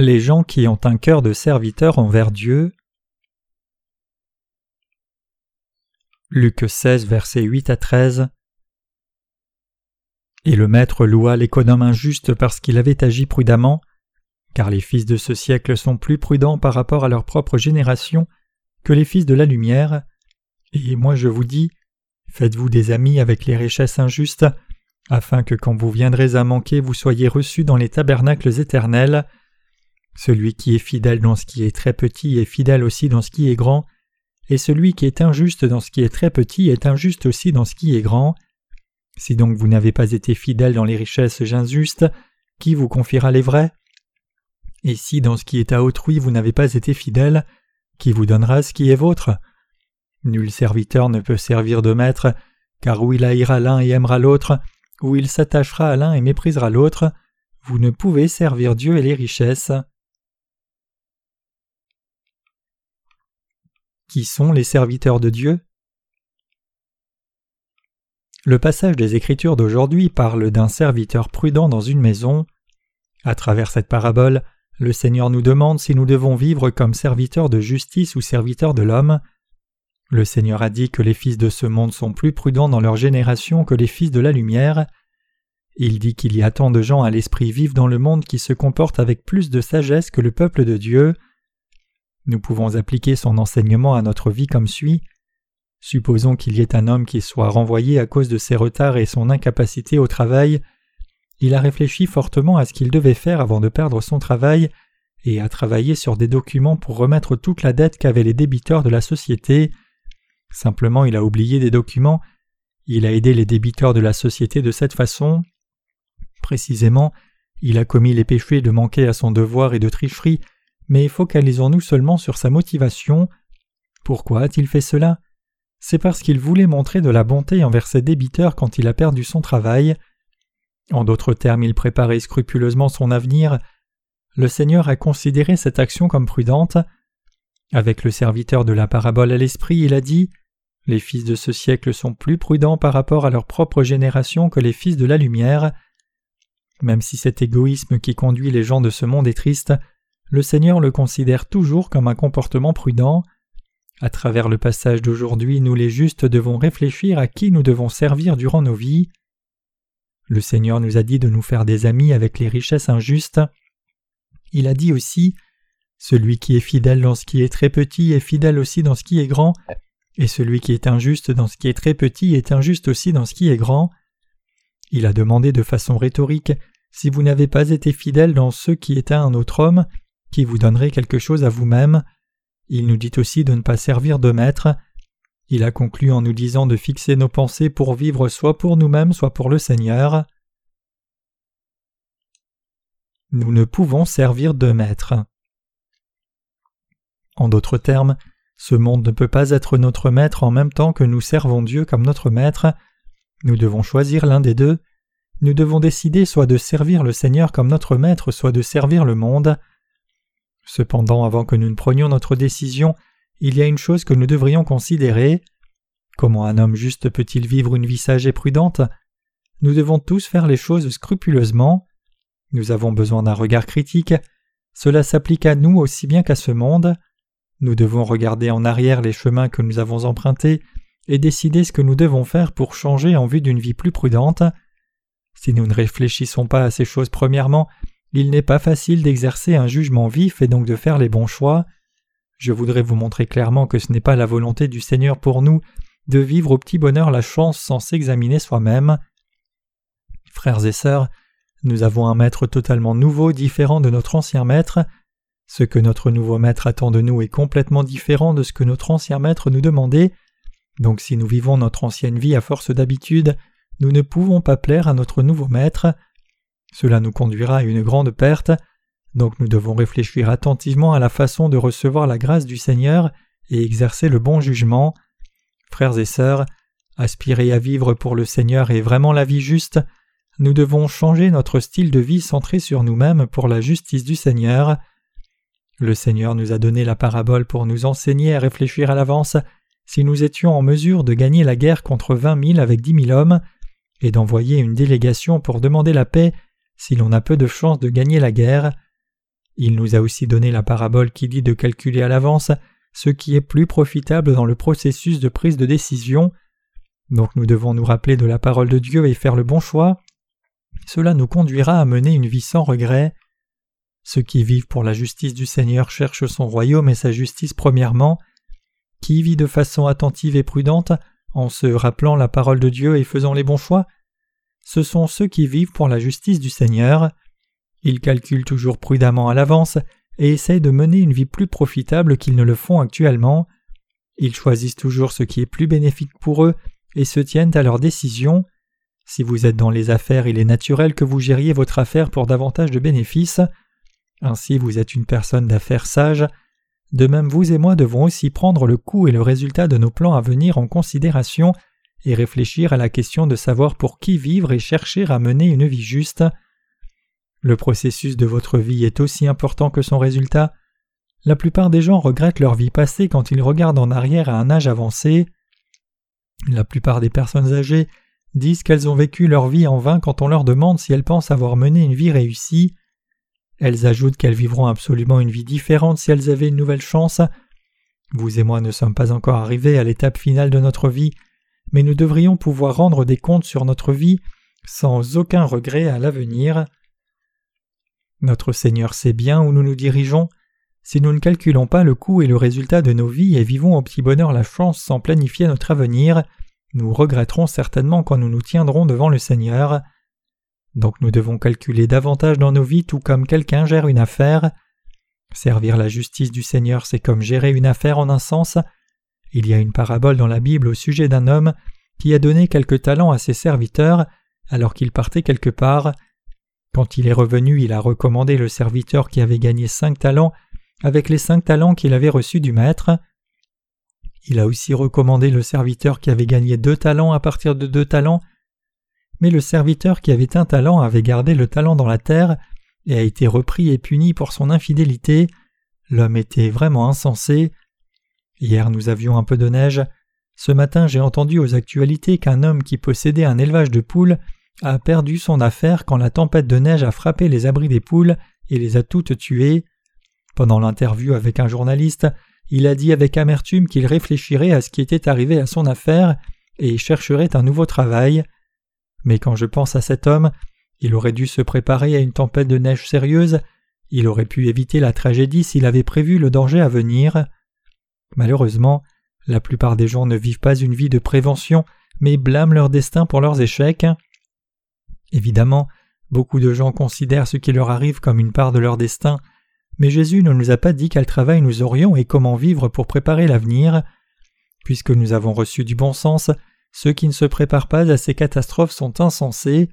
Les gens qui ont un cœur de serviteur envers Dieu. Luc 16, versets 8 à 13. Et le maître loua l'économe injuste parce qu'il avait agi prudemment, car les fils de ce siècle sont plus prudents par rapport à leur propre génération que les fils de la lumière. Et moi je vous dis, faites-vous des amis avec les richesses injustes, afin que quand vous viendrez à manquer vous soyez reçus dans les tabernacles éternels. Celui qui est fidèle dans ce qui est très petit est fidèle aussi dans ce qui est grand, et celui qui est injuste dans ce qui est très petit est injuste aussi dans ce qui est grand. Si donc vous n'avez pas été fidèle dans les richesses injustes, qui vous confiera les vraies Et si dans ce qui est à autrui vous n'avez pas été fidèle, qui vous donnera ce qui est vôtre? Nul serviteur ne peut servir de maître, car où il haïra l'un et aimera l'autre, où il s'attachera à l'un et méprisera l'autre, vous ne pouvez servir Dieu et les richesses. Qui sont les serviteurs de Dieu Le passage des Écritures d'aujourd'hui parle d'un serviteur prudent dans une maison. À travers cette parabole, le Seigneur nous demande si nous devons vivre comme serviteurs de justice ou serviteurs de l'homme. Le Seigneur a dit que les fils de ce monde sont plus prudents dans leur génération que les fils de la lumière. Il dit qu'il y a tant de gens à l'esprit vif dans le monde qui se comportent avec plus de sagesse que le peuple de Dieu. Nous pouvons appliquer son enseignement à notre vie comme suit. Supposons qu'il y ait un homme qui soit renvoyé à cause de ses retards et son incapacité au travail. Il a réfléchi fortement à ce qu'il devait faire avant de perdre son travail et a travaillé sur des documents pour remettre toute la dette qu'avaient les débiteurs de la société. Simplement il a oublié des documents. Il a aidé les débiteurs de la société de cette façon. Précisément, il a commis les péchés de manquer à son devoir et de tricherie mais focalisons-nous seulement sur sa motivation. Pourquoi a-t-il fait cela? C'est parce qu'il voulait montrer de la bonté envers ses débiteurs quand il a perdu son travail. En d'autres termes, il préparait scrupuleusement son avenir. Le Seigneur a considéré cette action comme prudente. Avec le serviteur de la parabole à l'esprit, il a dit Les fils de ce siècle sont plus prudents par rapport à leur propre génération que les fils de la lumière. Même si cet égoïsme qui conduit les gens de ce monde est triste, le Seigneur le considère toujours comme un comportement prudent. À travers le passage d'aujourd'hui, nous les justes devons réfléchir à qui nous devons servir durant nos vies. Le Seigneur nous a dit de nous faire des amis avec les richesses injustes. Il a dit aussi Celui qui est fidèle dans ce qui est très petit est fidèle aussi dans ce qui est grand, et celui qui est injuste dans ce qui est très petit est injuste aussi dans ce qui est grand. Il a demandé de façon rhétorique Si vous n'avez pas été fidèle dans ce qui est à un autre homme, qui vous donnerait quelque chose à vous-même. Il nous dit aussi de ne pas servir de maître. Il a conclu en nous disant de fixer nos pensées pour vivre soit pour nous-mêmes, soit pour le Seigneur. Nous ne pouvons servir de maître. En d'autres termes, ce monde ne peut pas être notre maître en même temps que nous servons Dieu comme notre maître. Nous devons choisir l'un des deux. Nous devons décider soit de servir le Seigneur comme notre maître, soit de servir le monde. Cependant, avant que nous ne prenions notre décision, il y a une chose que nous devrions considérer. Comment un homme juste peut-il vivre une vie sage et prudente? Nous devons tous faire les choses scrupuleusement. Nous avons besoin d'un regard critique. Cela s'applique à nous aussi bien qu'à ce monde. Nous devons regarder en arrière les chemins que nous avons empruntés et décider ce que nous devons faire pour changer en vue d'une vie plus prudente. Si nous ne réfléchissons pas à ces choses premièrement, il n'est pas facile d'exercer un jugement vif et donc de faire les bons choix. Je voudrais vous montrer clairement que ce n'est pas la volonté du Seigneur pour nous de vivre au petit bonheur la chance sans s'examiner soi-même. Frères et sœurs, nous avons un maître totalement nouveau, différent de notre ancien maître. Ce que notre nouveau maître attend de nous est complètement différent de ce que notre ancien maître nous demandait. Donc si nous vivons notre ancienne vie à force d'habitude, nous ne pouvons pas plaire à notre nouveau maître. Cela nous conduira à une grande perte, donc nous devons réfléchir attentivement à la façon de recevoir la grâce du Seigneur et exercer le bon jugement. Frères et sœurs, aspirer à vivre pour le Seigneur est vraiment la vie juste. Nous devons changer notre style de vie centré sur nous-mêmes pour la justice du Seigneur. Le Seigneur nous a donné la parabole pour nous enseigner à réfléchir à l'avance si nous étions en mesure de gagner la guerre contre vingt mille avec dix mille hommes, et d'envoyer une délégation pour demander la paix si l'on a peu de chance de gagner la guerre. Il nous a aussi donné la parabole qui dit de calculer à l'avance ce qui est plus profitable dans le processus de prise de décision. Donc nous devons nous rappeler de la parole de Dieu et faire le bon choix. Cela nous conduira à mener une vie sans regret. Ceux qui vivent pour la justice du Seigneur cherchent son royaume et sa justice premièrement. Qui vit de façon attentive et prudente en se rappelant la parole de Dieu et faisant les bons choix? Ce sont ceux qui vivent pour la justice du Seigneur. Ils calculent toujours prudemment à l'avance et essayent de mener une vie plus profitable qu'ils ne le font actuellement. Ils choisissent toujours ce qui est plus bénéfique pour eux et se tiennent à leurs décisions. Si vous êtes dans les affaires, il est naturel que vous gériez votre affaire pour davantage de bénéfices. Ainsi vous êtes une personne d'affaires sage. De même vous et moi devons aussi prendre le coût et le résultat de nos plans à venir en considération et réfléchir à la question de savoir pour qui vivre et chercher à mener une vie juste. Le processus de votre vie est aussi important que son résultat. La plupart des gens regrettent leur vie passée quand ils regardent en arrière à un âge avancé. La plupart des personnes âgées disent qu'elles ont vécu leur vie en vain quand on leur demande si elles pensent avoir mené une vie réussie. Elles ajoutent qu'elles vivront absolument une vie différente si elles avaient une nouvelle chance. Vous et moi ne sommes pas encore arrivés à l'étape finale de notre vie, mais nous devrions pouvoir rendre des comptes sur notre vie sans aucun regret à l'avenir. Notre Seigneur sait bien où nous nous dirigeons. Si nous ne calculons pas le coût et le résultat de nos vies et vivons au petit bonheur la chance sans planifier notre avenir, nous regretterons certainement quand nous nous tiendrons devant le Seigneur. Donc nous devons calculer davantage dans nos vies tout comme quelqu'un gère une affaire. Servir la justice du Seigneur, c'est comme gérer une affaire en un sens. Il y a une parabole dans la Bible au sujet d'un homme qui a donné quelques talents à ses serviteurs alors qu'il partait quelque part. Quand il est revenu, il a recommandé le serviteur qui avait gagné cinq talents avec les cinq talents qu'il avait reçus du maître. Il a aussi recommandé le serviteur qui avait gagné deux talents à partir de deux talents mais le serviteur qui avait un talent avait gardé le talent dans la terre et a été repris et puni pour son infidélité. L'homme était vraiment insensé. Hier nous avions un peu de neige. Ce matin j'ai entendu aux actualités qu'un homme qui possédait un élevage de poules a perdu son affaire quand la tempête de neige a frappé les abris des poules et les a toutes tuées. Pendant l'interview avec un journaliste, il a dit avec amertume qu'il réfléchirait à ce qui était arrivé à son affaire et chercherait un nouveau travail. Mais quand je pense à cet homme, il aurait dû se préparer à une tempête de neige sérieuse, il aurait pu éviter la tragédie s'il avait prévu le danger à venir. Malheureusement, la plupart des gens ne vivent pas une vie de prévention, mais blâment leur destin pour leurs échecs. Évidemment, beaucoup de gens considèrent ce qui leur arrive comme une part de leur destin, mais Jésus ne nous a pas dit quel travail nous aurions et comment vivre pour préparer l'avenir. Puisque nous avons reçu du bon sens, ceux qui ne se préparent pas à ces catastrophes sont insensés.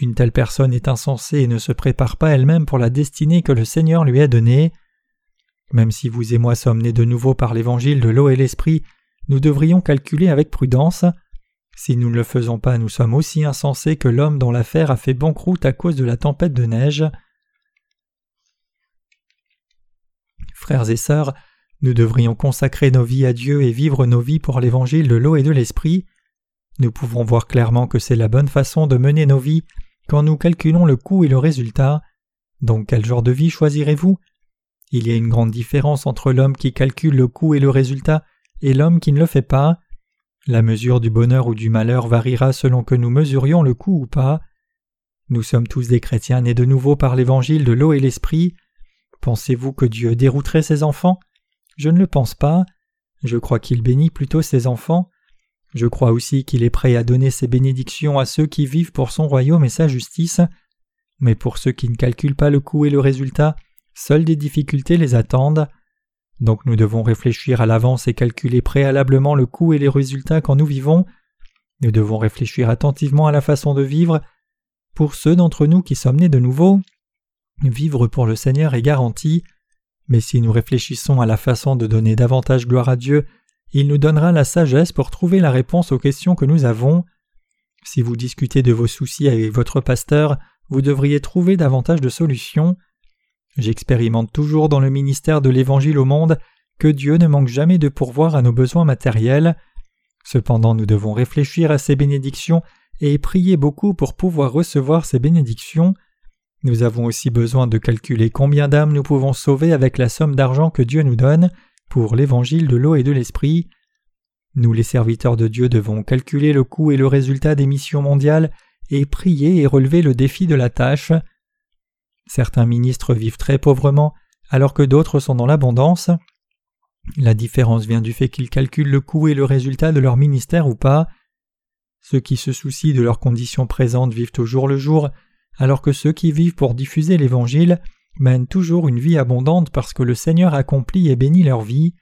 Une telle personne est insensée et ne se prépare pas elle-même pour la destinée que le Seigneur lui a donnée. Même si vous et moi sommes nés de nouveau par l'évangile de l'eau et l'esprit, nous devrions calculer avec prudence. Si nous ne le faisons pas, nous sommes aussi insensés que l'homme dont l'affaire a fait banqueroute à cause de la tempête de neige. Frères et sœurs, nous devrions consacrer nos vies à Dieu et vivre nos vies pour l'évangile de l'eau et de l'esprit. Nous pouvons voir clairement que c'est la bonne façon de mener nos vies quand nous calculons le coût et le résultat. Donc quel genre de vie choisirez-vous? Il y a une grande différence entre l'homme qui calcule le coût et le résultat et l'homme qui ne le fait pas. La mesure du bonheur ou du malheur variera selon que nous mesurions le coût ou pas. Nous sommes tous des chrétiens nés de nouveau par l'évangile de l'eau et l'esprit. Pensez-vous que Dieu dérouterait ses enfants? Je ne le pense pas. Je crois qu'il bénit plutôt ses enfants. Je crois aussi qu'il est prêt à donner ses bénédictions à ceux qui vivent pour son royaume et sa justice, mais pour ceux qui ne calculent pas le coût et le résultat, seules des difficultés les attendent. Donc nous devons réfléchir à l'avance et calculer préalablement le coût et les résultats quand nous vivons. Nous devons réfléchir attentivement à la façon de vivre. Pour ceux d'entre nous qui sommes nés de nouveau, vivre pour le Seigneur est garanti, mais si nous réfléchissons à la façon de donner davantage gloire à Dieu il nous donnera la sagesse pour trouver la réponse aux questions que nous avons. Si vous discutez de vos soucis avec votre pasteur, vous devriez trouver davantage de solutions. J'expérimente toujours dans le ministère de l'Évangile au monde que Dieu ne manque jamais de pourvoir à nos besoins matériels. Cependant nous devons réfléchir à ces bénédictions et prier beaucoup pour pouvoir recevoir ces bénédictions. Nous avons aussi besoin de calculer combien d'âmes nous pouvons sauver avec la somme d'argent que Dieu nous donne pour l'évangile de l'eau et de l'esprit. Nous les serviteurs de Dieu devons calculer le coût et le résultat des missions mondiales et prier et relever le défi de la tâche. Certains ministres vivent très pauvrement alors que d'autres sont dans l'abondance. La différence vient du fait qu'ils calculent le coût et le résultat de leur ministère ou pas. Ceux qui se soucient de leurs conditions présentes vivent au jour le jour, alors que ceux qui vivent pour diffuser l'Évangile mènent toujours une vie abondante parce que le Seigneur accomplit et bénit leur vie.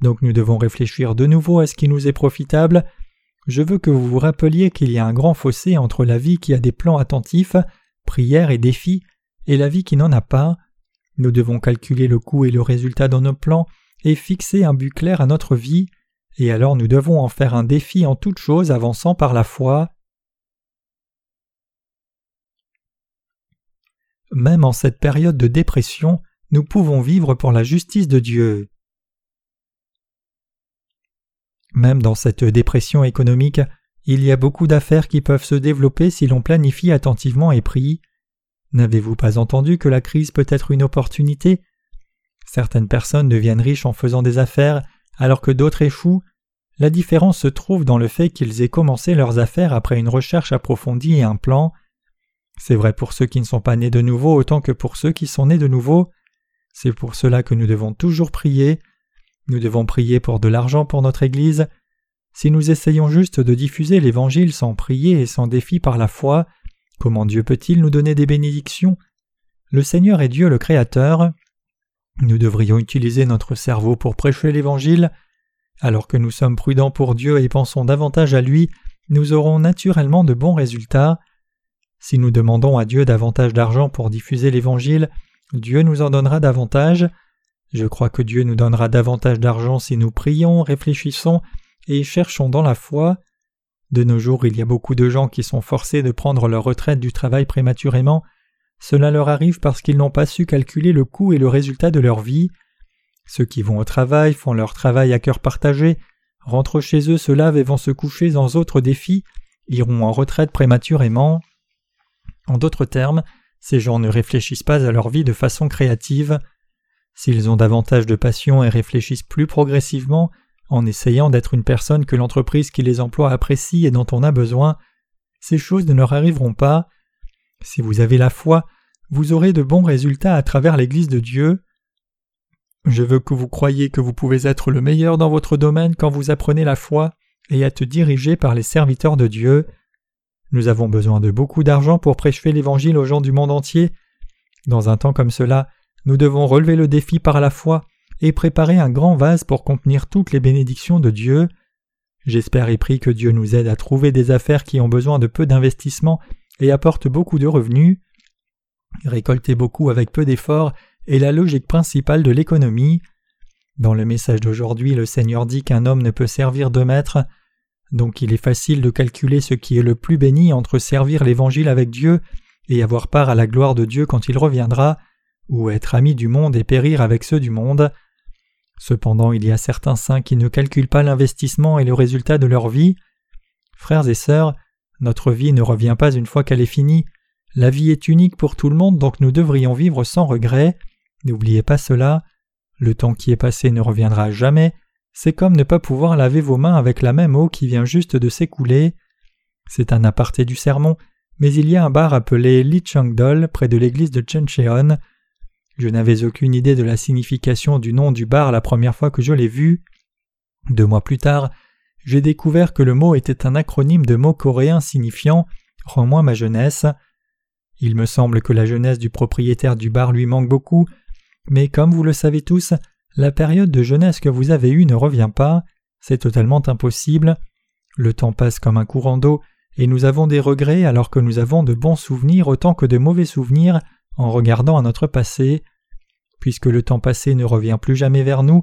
Donc nous devons réfléchir de nouveau à ce qui nous est profitable. Je veux que vous vous rappeliez qu'il y a un grand fossé entre la vie qui a des plans attentifs, prières et défis, et la vie qui n'en a pas. Nous devons calculer le coût et le résultat dans nos plans et fixer un but clair à notre vie, et alors nous devons en faire un défi en toute chose avançant par la foi. Même en cette période de dépression, nous pouvons vivre pour la justice de Dieu. Même dans cette dépression économique, il y a beaucoup d'affaires qui peuvent se développer si l'on planifie attentivement et prie. N'avez-vous pas entendu que la crise peut être une opportunité? Certaines personnes deviennent riches en faisant des affaires alors que d'autres échouent. La différence se trouve dans le fait qu'ils aient commencé leurs affaires après une recherche approfondie et un plan. C'est vrai pour ceux qui ne sont pas nés de nouveau autant que pour ceux qui sont nés de nouveau. C'est pour cela que nous devons toujours prier. Nous devons prier pour de l'argent pour notre Église. Si nous essayons juste de diffuser l'Évangile sans prier et sans défi par la foi, comment Dieu peut-il nous donner des bénédictions? Le Seigneur est Dieu le Créateur. Nous devrions utiliser notre cerveau pour prêcher l'Évangile. Alors que nous sommes prudents pour Dieu et pensons davantage à lui, nous aurons naturellement de bons résultats. Si nous demandons à Dieu davantage d'argent pour diffuser l'Évangile, Dieu nous en donnera davantage. Je crois que Dieu nous donnera davantage d'argent si nous prions, réfléchissons et cherchons dans la foi. De nos jours, il y a beaucoup de gens qui sont forcés de prendre leur retraite du travail prématurément. Cela leur arrive parce qu'ils n'ont pas su calculer le coût et le résultat de leur vie. Ceux qui vont au travail font leur travail à cœur partagé, rentrent chez eux, se lavent et vont se coucher sans autre défi, iront en retraite prématurément. En d'autres termes, ces gens ne réfléchissent pas à leur vie de façon créative. S'ils ont davantage de passion et réfléchissent plus progressivement, en essayant d'être une personne que l'entreprise qui les emploie apprécie et dont on a besoin, ces choses ne leur arriveront pas. Si vous avez la foi, vous aurez de bons résultats à travers l'Église de Dieu. Je veux que vous croyiez que vous pouvez être le meilleur dans votre domaine quand vous apprenez la foi et être dirigé par les serviteurs de Dieu. Nous avons besoin de beaucoup d'argent pour prêcher l'Évangile aux gens du monde entier. Dans un temps comme cela, nous devons relever le défi par la foi et préparer un grand vase pour contenir toutes les bénédictions de Dieu. J'espère et prie que Dieu nous aide à trouver des affaires qui ont besoin de peu d'investissement et apportent beaucoup de revenus. Récolter beaucoup avec peu d'efforts est la logique principale de l'économie. Dans le message d'aujourd'hui, le Seigneur dit qu'un homme ne peut servir deux maîtres, donc il est facile de calculer ce qui est le plus béni entre servir l'Évangile avec Dieu et avoir part à la gloire de Dieu quand il reviendra, ou être ami du monde et périr avec ceux du monde. Cependant, il y a certains saints qui ne calculent pas l'investissement et le résultat de leur vie. Frères et sœurs, notre vie ne revient pas une fois qu'elle est finie. La vie est unique pour tout le monde, donc nous devrions vivre sans regret. N'oubliez pas cela. Le temps qui est passé ne reviendra jamais. C'est comme ne pas pouvoir laver vos mains avec la même eau qui vient juste de s'écouler. C'est un aparté du sermon, mais il y a un bar appelé Lichangdol près de l'église de Chencheon. Je n'avais aucune idée de la signification du nom du bar la première fois que je l'ai vu. Deux mois plus tard, j'ai découvert que le mot était un acronyme de mots coréens signifiant Rends-moi ma jeunesse. Il me semble que la jeunesse du propriétaire du bar lui manque beaucoup, mais comme vous le savez tous, la période de jeunesse que vous avez eue ne revient pas, c'est totalement impossible. Le temps passe comme un courant d'eau, et nous avons des regrets alors que nous avons de bons souvenirs autant que de mauvais souvenirs en regardant à notre passé. Puisque le temps passé ne revient plus jamais vers nous,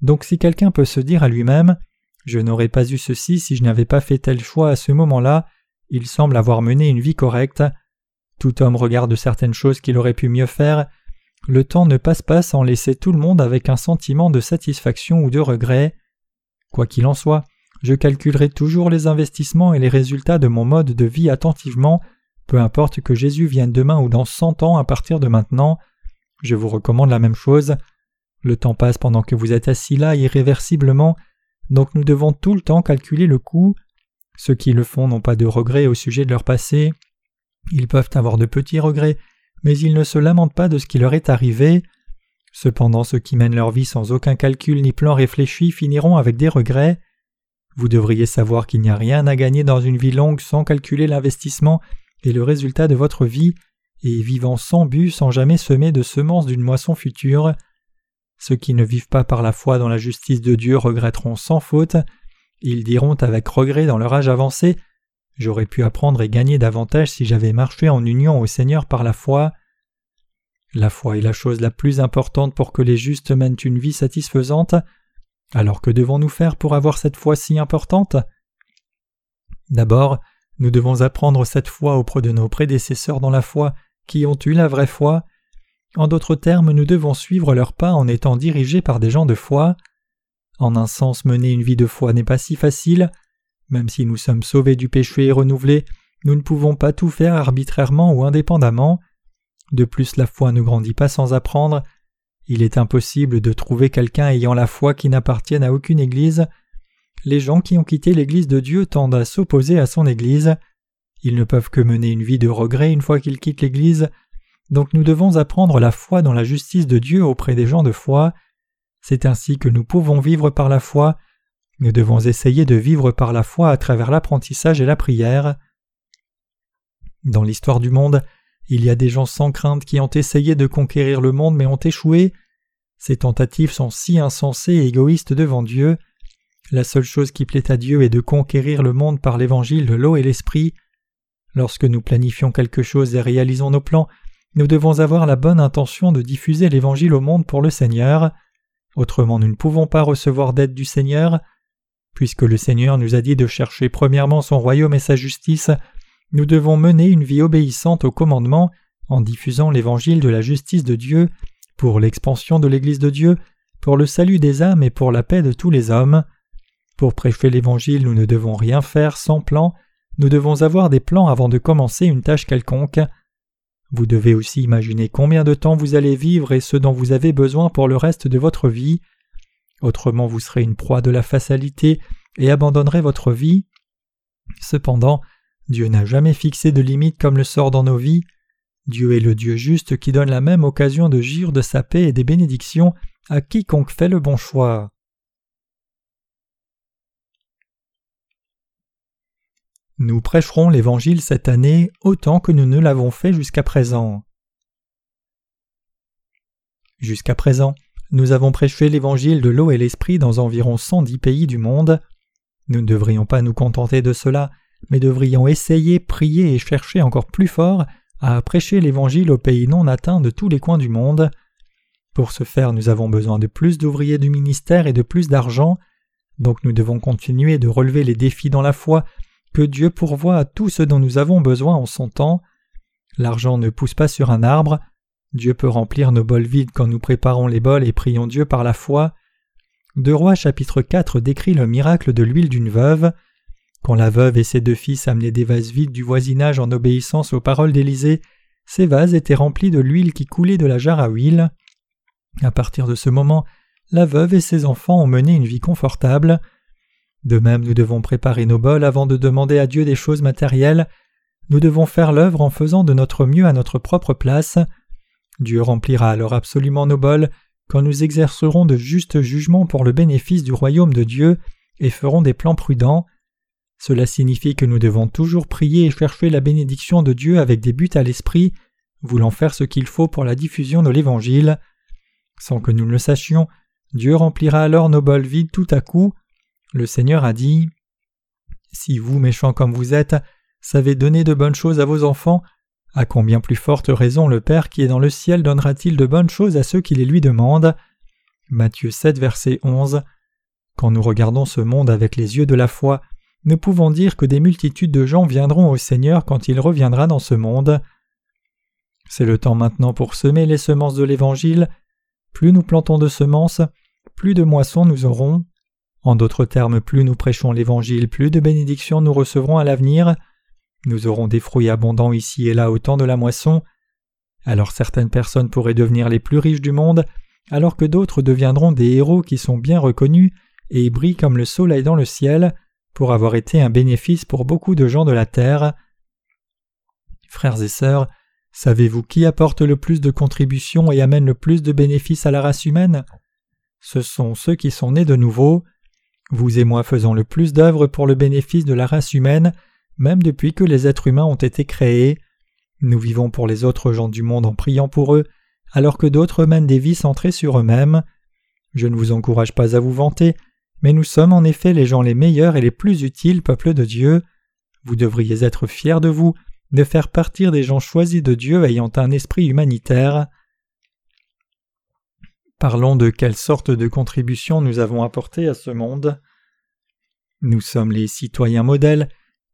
donc si quelqu'un peut se dire à lui-même Je n'aurais pas eu ceci si je n'avais pas fait tel choix à ce moment-là, il semble avoir mené une vie correcte. Tout homme regarde certaines choses qu'il aurait pu mieux faire, le temps ne passe pas sans laisser tout le monde avec un sentiment de satisfaction ou de regret. Quoi qu'il en soit, je calculerai toujours les investissements et les résultats de mon mode de vie attentivement Peu importe que Jésus vienne demain ou dans cent ans à partir de maintenant, je vous recommande la même chose. Le temps passe pendant que vous êtes assis là irréversiblement, donc nous devons tout le temps calculer le coût. Ceux qui le font n'ont pas de regrets au sujet de leur passé. Ils peuvent avoir de petits regrets, mais ils ne se lamentent pas de ce qui leur est arrivé. Cependant, ceux qui mènent leur vie sans aucun calcul ni plan réfléchi finiront avec des regrets. Vous devriez savoir qu'il n'y a rien à gagner dans une vie longue sans calculer l'investissement et le résultat de votre vie, et vivant sans but sans jamais semer de semences d'une moisson future. Ceux qui ne vivent pas par la foi dans la justice de Dieu regretteront sans faute. Ils diront avec regret dans leur âge avancé J'aurais pu apprendre et gagner davantage si j'avais marché en union au Seigneur par la foi. La foi est la chose la plus importante pour que les justes mènent une vie satisfaisante. Alors que devons-nous faire pour avoir cette foi si importante? D'abord, nous devons apprendre cette foi auprès de nos prédécesseurs dans la foi qui ont eu la vraie foi. En d'autres termes, nous devons suivre leurs pas en étant dirigés par des gens de foi. En un sens, mener une vie de foi n'est pas si facile. Même si nous sommes sauvés du péché et renouvelés, nous ne pouvons pas tout faire arbitrairement ou indépendamment. De plus, la foi ne grandit pas sans apprendre. Il est impossible de trouver quelqu'un ayant la foi qui n'appartienne à aucune Église. Les gens qui ont quitté l'Église de Dieu tendent à s'opposer à son Église. Ils ne peuvent que mener une vie de regret une fois qu'ils quittent l'Église. Donc nous devons apprendre la foi dans la justice de Dieu auprès des gens de foi. C'est ainsi que nous pouvons vivre par la foi. Nous devons essayer de vivre par la foi à travers l'apprentissage et la prière. Dans l'histoire du monde, il y a des gens sans crainte qui ont essayé de conquérir le monde mais ont échoué. Ces tentatives sont si insensées et égoïstes devant Dieu. La seule chose qui plaît à Dieu est de conquérir le monde par l'évangile de l'eau et l'esprit. Lorsque nous planifions quelque chose et réalisons nos plans, nous devons avoir la bonne intention de diffuser l'évangile au monde pour le Seigneur. Autrement nous ne pouvons pas recevoir d'aide du Seigneur. Puisque le Seigneur nous a dit de chercher premièrement son royaume et sa justice, nous devons mener une vie obéissante au commandement en diffusant l'évangile de la justice de Dieu pour l'expansion de l'Église de Dieu, pour le salut des âmes et pour la paix de tous les hommes. Pour prêcher l'Évangile, nous ne devons rien faire sans plan, nous devons avoir des plans avant de commencer une tâche quelconque. Vous devez aussi imaginer combien de temps vous allez vivre et ce dont vous avez besoin pour le reste de votre vie. Autrement vous serez une proie de la fatalité et abandonnerez votre vie. Cependant, Dieu n'a jamais fixé de limite comme le sort dans nos vies. Dieu est le Dieu juste qui donne la même occasion de gire de sa paix et des bénédictions à quiconque fait le bon choix. Nous prêcherons l'Évangile cette année autant que nous ne l'avons fait jusqu'à présent. Jusqu'à présent, nous avons prêché l'Évangile de l'eau et l'Esprit dans environ cent dix pays du monde. Nous ne devrions pas nous contenter de cela, mais devrions essayer, prier et chercher encore plus fort à prêcher l'Évangile aux pays non atteints de tous les coins du monde. Pour ce faire, nous avons besoin de plus d'ouvriers du ministère et de plus d'argent, donc nous devons continuer de relever les défis dans la foi que Dieu pourvoit à tout ce dont nous avons besoin en son temps. L'argent ne pousse pas sur un arbre. Dieu peut remplir nos bols vides quand nous préparons les bols et prions Dieu par la foi. De Rois chapitre 4 décrit le miracle de l'huile d'une veuve. Quand la veuve et ses deux fils amenaient des vases vides du voisinage en obéissance aux paroles d'Élisée, ces vases étaient remplis de l'huile qui coulait de la jarre à huile. À partir de ce moment, la veuve et ses enfants ont mené une vie confortable. De même, nous devons préparer nos bols avant de demander à Dieu des choses matérielles. Nous devons faire l'œuvre en faisant de notre mieux à notre propre place. Dieu remplira alors absolument nos bols quand nous exercerons de justes jugements pour le bénéfice du royaume de Dieu et ferons des plans prudents. Cela signifie que nous devons toujours prier et chercher la bénédiction de Dieu avec des buts à l'esprit, voulant faire ce qu'il faut pour la diffusion de l'Évangile. Sans que nous ne le sachions, Dieu remplira alors nos bols vides tout à coup, le Seigneur a dit Si vous, méchants comme vous êtes, savez donner de bonnes choses à vos enfants, à combien plus forte raison le Père qui est dans le ciel donnera-t-il de bonnes choses à ceux qui les lui demandent? Matthieu 7, verset 11. Quand nous regardons ce monde avec les yeux de la foi, nous pouvons dire que des multitudes de gens viendront au Seigneur quand il reviendra dans ce monde. C'est le temps maintenant pour semer les semences de l'Évangile. Plus nous plantons de semences, plus de moissons nous aurons. En d'autres termes, plus nous prêchons l'Évangile, plus de bénédictions nous recevrons à l'avenir. Nous aurons des fruits abondants ici et là au temps de la moisson. Alors certaines personnes pourraient devenir les plus riches du monde, alors que d'autres deviendront des héros qui sont bien reconnus et brillent comme le soleil dans le ciel, pour avoir été un bénéfice pour beaucoup de gens de la terre. Frères et sœurs, savez-vous qui apporte le plus de contributions et amène le plus de bénéfices à la race humaine? Ce sont ceux qui sont nés de nouveau. Vous et moi faisons le plus d'œuvres pour le bénéfice de la race humaine, même depuis que les êtres humains ont été créés. Nous vivons pour les autres gens du monde en priant pour eux, alors que d'autres mènent des vies centrées sur eux-mêmes. Je ne vous encourage pas à vous vanter, mais nous sommes en effet les gens les meilleurs et les plus utiles peuple de Dieu. Vous devriez être fiers de vous, de faire partir des gens choisis de Dieu ayant un esprit humanitaire. Parlons de quelle sorte de contribution nous avons apporté à ce monde. Nous sommes les citoyens modèles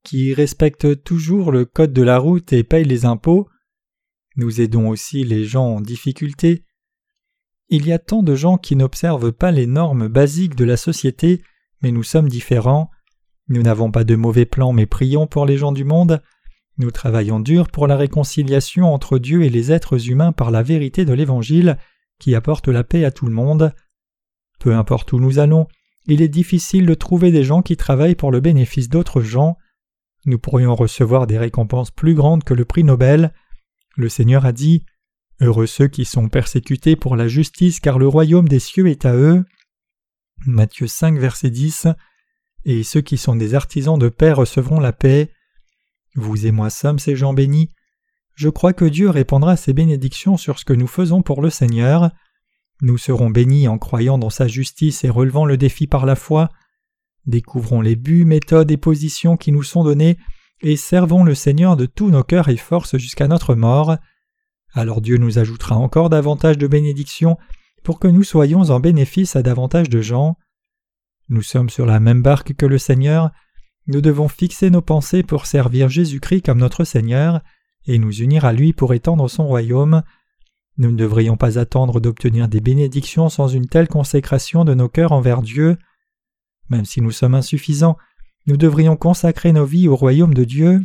qui respectent toujours le code de la route et payent les impôts. Nous aidons aussi les gens en difficulté. Il y a tant de gens qui n'observent pas les normes basiques de la société, mais nous sommes différents. Nous n'avons pas de mauvais plans, mais prions pour les gens du monde. Nous travaillons dur pour la réconciliation entre Dieu et les êtres humains par la vérité de l'Évangile, qui apporte la paix à tout le monde. Peu importe où nous allons, il est difficile de trouver des gens qui travaillent pour le bénéfice d'autres gens. Nous pourrions recevoir des récompenses plus grandes que le prix Nobel. Le Seigneur a dit Heureux ceux qui sont persécutés pour la justice, car le royaume des cieux est à eux. Matthieu 5, verset 10. Et ceux qui sont des artisans de paix recevront la paix. Vous et moi sommes ces gens bénis. Je crois que Dieu répandra ses bénédictions sur ce que nous faisons pour le Seigneur. Nous serons bénis en croyant dans sa justice et relevant le défi par la foi. Découvrons les buts, méthodes et positions qui nous sont donnés et servons le Seigneur de tous nos cœurs et forces jusqu'à notre mort alors Dieu nous ajoutera encore davantage de bénédictions pour que nous soyons en bénéfice à davantage de gens. Nous sommes sur la même barque que le Seigneur, nous devons fixer nos pensées pour servir Jésus-Christ comme notre Seigneur et nous unir à lui pour étendre son royaume. Nous ne devrions pas attendre d'obtenir des bénédictions sans une telle consécration de nos cœurs envers Dieu. Même si nous sommes insuffisants, nous devrions consacrer nos vies au royaume de Dieu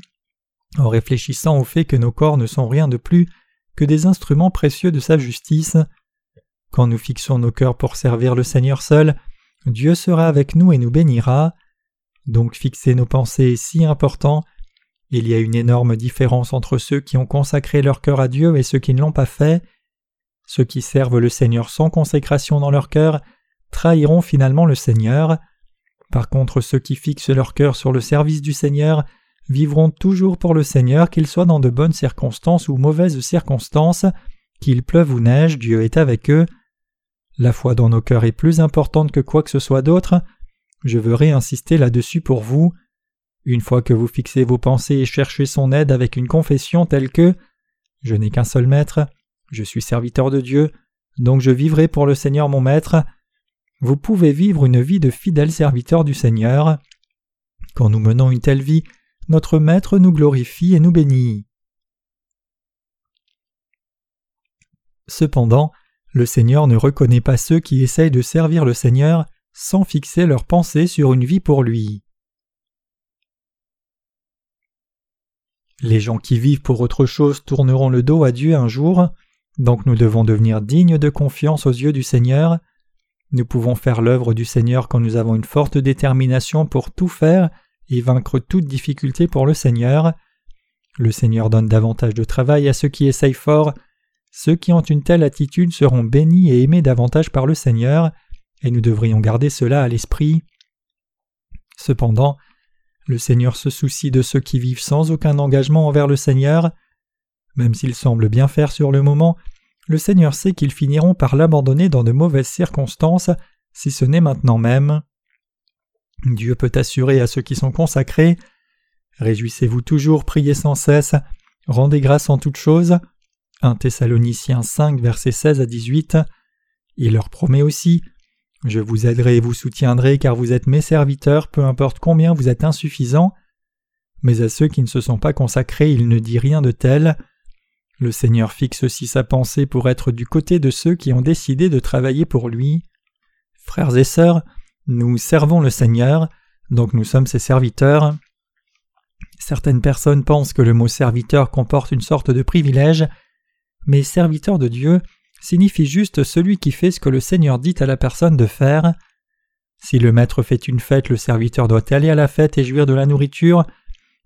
en réfléchissant au fait que nos corps ne sont rien de plus que des instruments précieux de sa justice. Quand nous fixons nos cœurs pour servir le Seigneur seul, Dieu sera avec nous et nous bénira. Donc fixer nos pensées si important. Il y a une énorme différence entre ceux qui ont consacré leur cœur à Dieu et ceux qui ne l'ont pas fait. Ceux qui servent le Seigneur sans consécration dans leur cœur trahiront finalement le Seigneur. Par contre, ceux qui fixent leur cœur sur le service du Seigneur vivront toujours pour le Seigneur, qu'il soit dans de bonnes circonstances ou mauvaises circonstances, qu'il pleuve ou neige, Dieu est avec eux. La foi dans nos cœurs est plus importante que quoi que ce soit d'autre. Je veux réinsister là-dessus pour vous. Une fois que vous fixez vos pensées et cherchez son aide avec une confession telle que Je n'ai qu'un seul maître, je suis serviteur de Dieu, donc je vivrai pour le Seigneur mon maître, vous pouvez vivre une vie de fidèle serviteur du Seigneur. Quand nous menons une telle vie, notre Maître nous glorifie et nous bénit. Cependant, le Seigneur ne reconnaît pas ceux qui essayent de servir le Seigneur sans fixer leur pensée sur une vie pour lui. Les gens qui vivent pour autre chose tourneront le dos à Dieu un jour, donc nous devons devenir dignes de confiance aux yeux du Seigneur. Nous pouvons faire l'œuvre du Seigneur quand nous avons une forte détermination pour tout faire et vaincre toute difficulté pour le Seigneur. Le Seigneur donne davantage de travail à ceux qui essayent fort. Ceux qui ont une telle attitude seront bénis et aimés davantage par le Seigneur, et nous devrions garder cela à l'esprit. Cependant, le Seigneur se soucie de ceux qui vivent sans aucun engagement envers le Seigneur. Même s'ils semblent bien faire sur le moment, le Seigneur sait qu'ils finiront par l'abandonner dans de mauvaises circonstances, si ce n'est maintenant même. Dieu peut assurer à ceux qui sont consacrés Réjouissez-vous toujours, priez sans cesse, rendez grâce en toutes choses. 1 Thessaloniciens 5, versets 16 à 18. Il leur promet aussi Je vous aiderai et vous soutiendrai, car vous êtes mes serviteurs, peu importe combien vous êtes insuffisants. Mais à ceux qui ne se sont pas consacrés, il ne dit rien de tel. Le Seigneur fixe aussi sa pensée pour être du côté de ceux qui ont décidé de travailler pour lui. Frères et sœurs, nous servons le Seigneur, donc nous sommes ses serviteurs. Certaines personnes pensent que le mot serviteur comporte une sorte de privilège, mais serviteur de Dieu signifie juste celui qui fait ce que le Seigneur dit à la personne de faire. Si le maître fait une fête, le serviteur doit aller à la fête et jouir de la nourriture.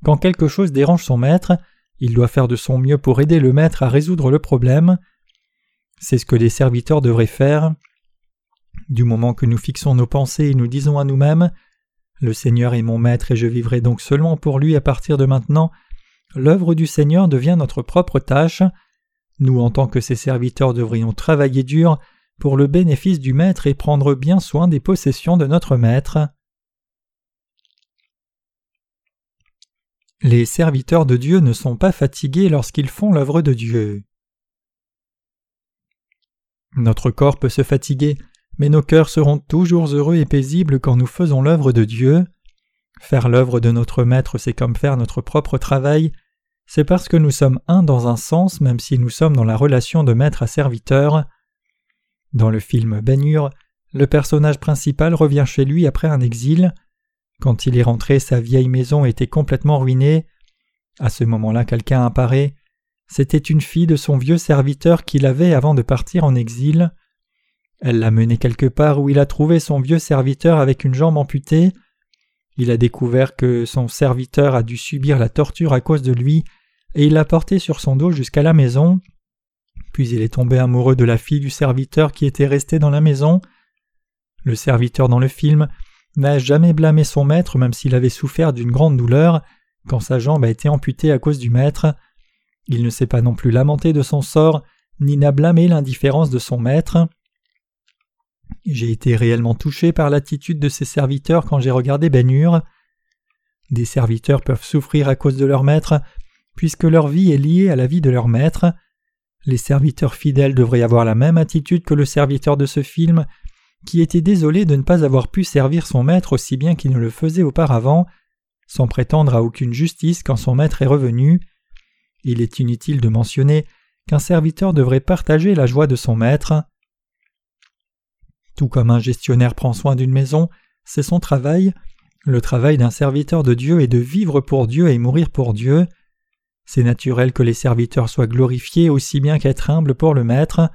Quand quelque chose dérange son maître, il doit faire de son mieux pour aider le maître à résoudre le problème. C'est ce que les serviteurs devraient faire. Du moment que nous fixons nos pensées et nous disons à nous-mêmes Le Seigneur est mon maître et je vivrai donc seulement pour lui à partir de maintenant, l'œuvre du Seigneur devient notre propre tâche. Nous, en tant que ses serviteurs, devrions travailler dur pour le bénéfice du Maître et prendre bien soin des possessions de notre Maître. Les serviteurs de Dieu ne sont pas fatigués lorsqu'ils font l'œuvre de Dieu. Notre corps peut se fatiguer, mais nos cœurs seront toujours heureux et paisibles quand nous faisons l'œuvre de Dieu. Faire l'œuvre de notre Maître, c'est comme faire notre propre travail, c'est parce que nous sommes un dans un sens même si nous sommes dans la relation de maître à serviteur. Dans le film Ben le personnage principal revient chez lui après un exil. Quand il est rentré, sa vieille maison était complètement ruinée. À ce moment-là, quelqu'un apparaît. C'était une fille de son vieux serviteur qu'il avait avant de partir en exil. Elle l'a mené quelque part où il a trouvé son vieux serviteur avec une jambe amputée. Il a découvert que son serviteur a dû subir la torture à cause de lui et il l'a porté sur son dos jusqu'à la maison. Puis il est tombé amoureux de la fille du serviteur qui était restée dans la maison. Le serviteur dans le film n'a jamais blâmé son maître même s'il avait souffert d'une grande douleur quand sa jambe a été amputée à cause du maître. Il ne s'est pas non plus lamenté de son sort, ni n'a blâmé l'indifférence de son maître. J'ai été réellement touché par l'attitude de ses serviteurs quand j'ai regardé Ben Des serviteurs peuvent souffrir à cause de leur maître, puisque leur vie est liée à la vie de leur maître. Les serviteurs fidèles devraient avoir la même attitude que le serviteur de ce film, qui était désolé de ne pas avoir pu servir son maître aussi bien qu'il ne le faisait auparavant, sans prétendre à aucune justice quand son maître est revenu. Il est inutile de mentionner qu'un serviteur devrait partager la joie de son maître. Tout comme un gestionnaire prend soin d'une maison, c'est son travail. Le travail d'un serviteur de Dieu est de vivre pour Dieu et mourir pour Dieu. C'est naturel que les serviteurs soient glorifiés aussi bien qu'être humbles pour le Maître.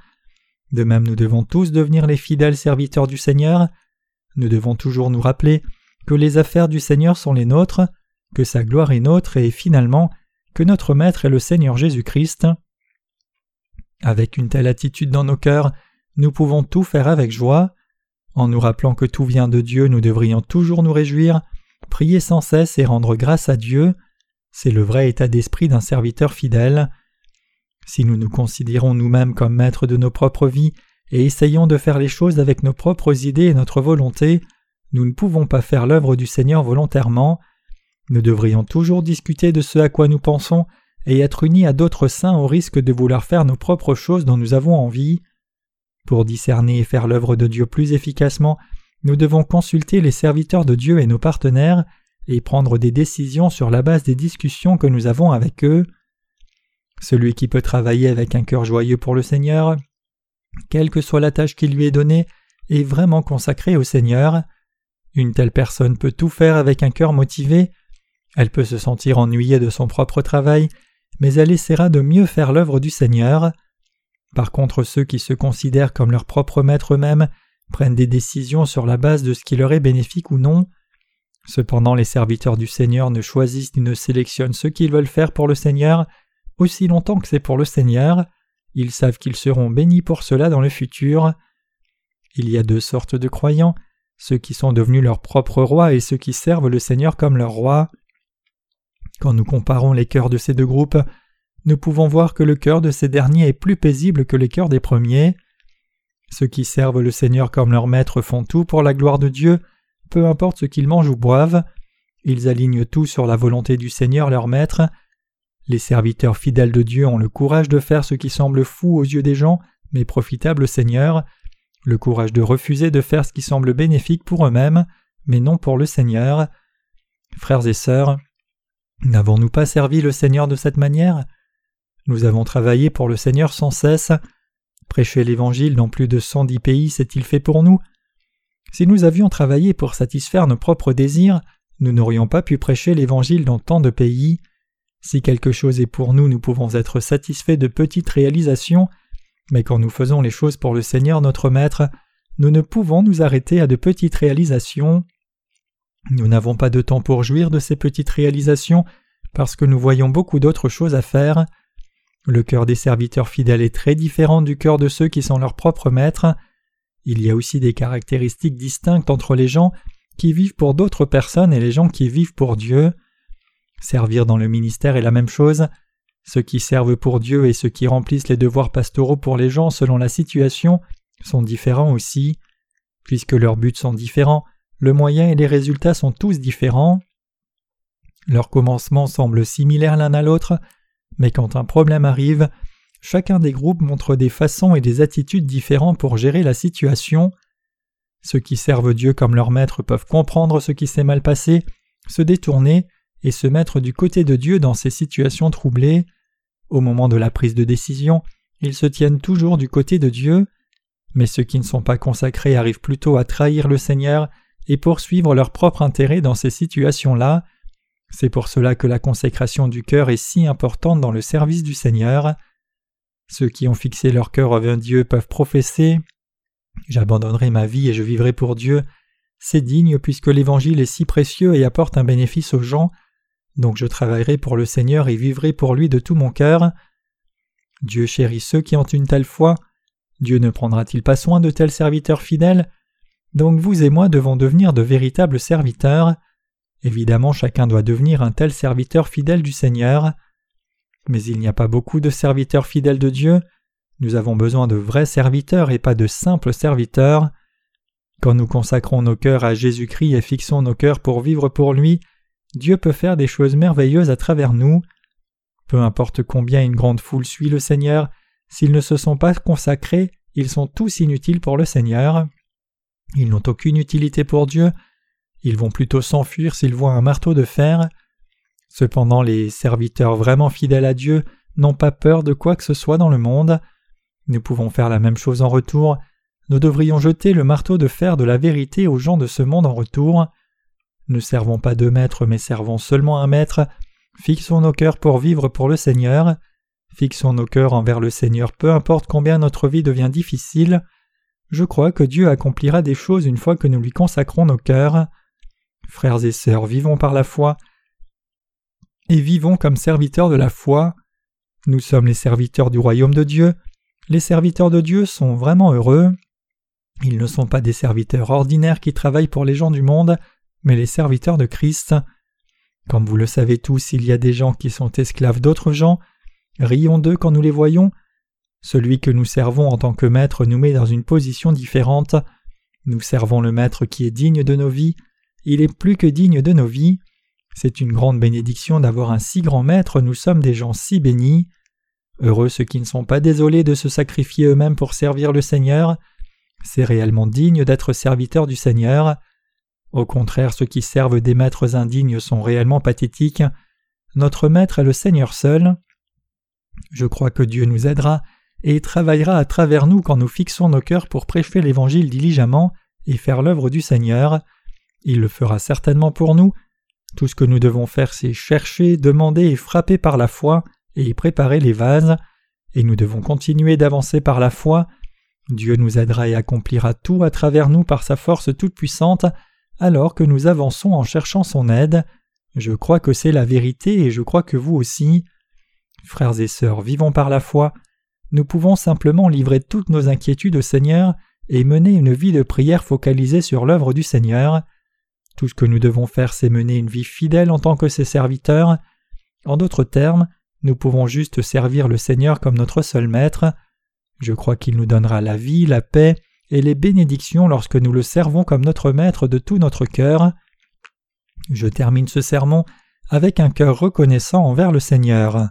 De même nous devons tous devenir les fidèles serviteurs du Seigneur. Nous devons toujours nous rappeler que les affaires du Seigneur sont les nôtres, que sa gloire est nôtre et finalement que notre Maître est le Seigneur Jésus-Christ. Avec une telle attitude dans nos cœurs, nous pouvons tout faire avec joie. En nous rappelant que tout vient de Dieu, nous devrions toujours nous réjouir, prier sans cesse et rendre grâce à Dieu. C'est le vrai état d'esprit d'un serviteur fidèle. Si nous nous considérons nous-mêmes comme maîtres de nos propres vies et essayons de faire les choses avec nos propres idées et notre volonté, nous ne pouvons pas faire l'œuvre du Seigneur volontairement. Nous devrions toujours discuter de ce à quoi nous pensons et être unis à d'autres saints au risque de vouloir faire nos propres choses dont nous avons envie. Pour discerner et faire l'œuvre de Dieu plus efficacement, nous devons consulter les serviteurs de Dieu et nos partenaires et prendre des décisions sur la base des discussions que nous avons avec eux. Celui qui peut travailler avec un cœur joyeux pour le Seigneur, quelle que soit la tâche qui lui est donnée, est vraiment consacré au Seigneur. Une telle personne peut tout faire avec un cœur motivé, elle peut se sentir ennuyée de son propre travail, mais elle essaiera de mieux faire l'œuvre du Seigneur. Par contre, ceux qui se considèrent comme leur propre maître eux-mêmes prennent des décisions sur la base de ce qui leur est bénéfique ou non. Cependant les serviteurs du Seigneur ne choisissent ni ne sélectionnent ce qu'ils veulent faire pour le Seigneur, aussi longtemps que c'est pour le Seigneur, ils savent qu'ils seront bénis pour cela dans le futur. Il y a deux sortes de croyants, ceux qui sont devenus leur propre roi et ceux qui servent le Seigneur comme leur roi. Quand nous comparons les cœurs de ces deux groupes, nous pouvons voir que le cœur de ces derniers est plus paisible que les cœurs des premiers. Ceux qui servent le Seigneur comme leur maître font tout pour la gloire de Dieu, peu importe ce qu'ils mangent ou boivent, ils alignent tout sur la volonté du Seigneur leur maître. Les serviteurs fidèles de Dieu ont le courage de faire ce qui semble fou aux yeux des gens, mais profitable au Seigneur, le courage de refuser de faire ce qui semble bénéfique pour eux-mêmes, mais non pour le Seigneur. Frères et sœurs, n'avons-nous pas servi le Seigneur de cette manière? Nous avons travaillé pour le Seigneur sans cesse. Prêcher l'Évangile dans plus de cent dix pays s'est-il fait pour nous? Si nous avions travaillé pour satisfaire nos propres désirs, nous n'aurions pas pu prêcher l'Évangile dans tant de pays. Si quelque chose est pour nous, nous pouvons être satisfaits de petites réalisations, mais quand nous faisons les choses pour le Seigneur notre Maître, nous ne pouvons nous arrêter à de petites réalisations. Nous n'avons pas de temps pour jouir de ces petites réalisations, parce que nous voyons beaucoup d'autres choses à faire. Le cœur des serviteurs fidèles est très différent du cœur de ceux qui sont leurs propres maîtres. Il y a aussi des caractéristiques distinctes entre les gens qui vivent pour d'autres personnes et les gens qui vivent pour Dieu. Servir dans le ministère est la même chose. Ceux qui servent pour Dieu et ceux qui remplissent les devoirs pastoraux pour les gens selon la situation sont différents aussi. Puisque leurs buts sont différents, le moyen et les résultats sont tous différents. Leurs commencements semblent similaires l'un à l'autre, mais quand un problème arrive, chacun des groupes montre des façons et des attitudes différentes pour gérer la situation. Ceux qui servent Dieu comme leur maître peuvent comprendre ce qui s'est mal passé, se détourner et se mettre du côté de Dieu dans ces situations troublées. Au moment de la prise de décision, ils se tiennent toujours du côté de Dieu, mais ceux qui ne sont pas consacrés arrivent plutôt à trahir le Seigneur et poursuivre leur propre intérêt dans ces situations-là. C'est pour cela que la consécration du cœur est si importante dans le service du Seigneur. Ceux qui ont fixé leur cœur envers Dieu peuvent professer J'abandonnerai ma vie et je vivrai pour Dieu. C'est digne puisque l'Évangile est si précieux et apporte un bénéfice aux gens. Donc je travaillerai pour le Seigneur et vivrai pour lui de tout mon cœur. Dieu chérit ceux qui ont une telle foi. Dieu ne prendra-t-il pas soin de tels serviteurs fidèles? Donc vous et moi devons devenir de véritables serviteurs. Évidemment, chacun doit devenir un tel serviteur fidèle du Seigneur. Mais il n'y a pas beaucoup de serviteurs fidèles de Dieu. Nous avons besoin de vrais serviteurs et pas de simples serviteurs. Quand nous consacrons nos cœurs à Jésus-Christ et fixons nos cœurs pour vivre pour lui, Dieu peut faire des choses merveilleuses à travers nous. Peu importe combien une grande foule suit le Seigneur, s'ils ne se sont pas consacrés, ils sont tous inutiles pour le Seigneur. Ils n'ont aucune utilité pour Dieu, ils vont plutôt s'enfuir s'ils voient un marteau de fer. Cependant les serviteurs vraiment fidèles à Dieu n'ont pas peur de quoi que ce soit dans le monde. Nous pouvons faire la même chose en retour. Nous devrions jeter le marteau de fer de la vérité aux gens de ce monde en retour. Ne servons pas deux maîtres, mais servons seulement un maître. Fixons nos cœurs pour vivre pour le Seigneur. Fixons nos cœurs envers le Seigneur, peu importe combien notre vie devient difficile. Je crois que Dieu accomplira des choses une fois que nous lui consacrons nos cœurs. Frères et sœurs, vivons par la foi et vivons comme serviteurs de la foi. Nous sommes les serviteurs du royaume de Dieu. Les serviteurs de Dieu sont vraiment heureux. Ils ne sont pas des serviteurs ordinaires qui travaillent pour les gens du monde, mais les serviteurs de Christ. Comme vous le savez tous, il y a des gens qui sont esclaves d'autres gens. Rions d'eux quand nous les voyons. Celui que nous servons en tant que maître nous met dans une position différente. Nous servons le maître qui est digne de nos vies. Il est plus que digne de nos vies. C'est une grande bénédiction d'avoir un si grand maître, nous sommes des gens si bénis. Heureux ceux qui ne sont pas désolés de se sacrifier eux-mêmes pour servir le Seigneur. C'est réellement digne d'être serviteur du Seigneur. Au contraire, ceux qui servent des maîtres indignes sont réellement pathétiques. Notre maître est le Seigneur seul. Je crois que Dieu nous aidera et travaillera à travers nous quand nous fixons nos cœurs pour prêcher l'Évangile diligemment et faire l'œuvre du Seigneur. Il le fera certainement pour nous. Tout ce que nous devons faire, c'est chercher, demander et frapper par la foi et préparer les vases, et nous devons continuer d'avancer par la foi. Dieu nous aidera et accomplira tout à travers nous par sa force toute-puissante, alors que nous avançons en cherchant son aide. Je crois que c'est la vérité et je crois que vous aussi. Frères et sœurs, vivons par la foi. Nous pouvons simplement livrer toutes nos inquiétudes au Seigneur et mener une vie de prière focalisée sur l'œuvre du Seigneur. Tout ce que nous devons faire, c'est mener une vie fidèle en tant que ses serviteurs. En d'autres termes, nous pouvons juste servir le Seigneur comme notre seul Maître. Je crois qu'il nous donnera la vie, la paix et les bénédictions lorsque nous le servons comme notre Maître de tout notre cœur. Je termine ce sermon avec un cœur reconnaissant envers le Seigneur.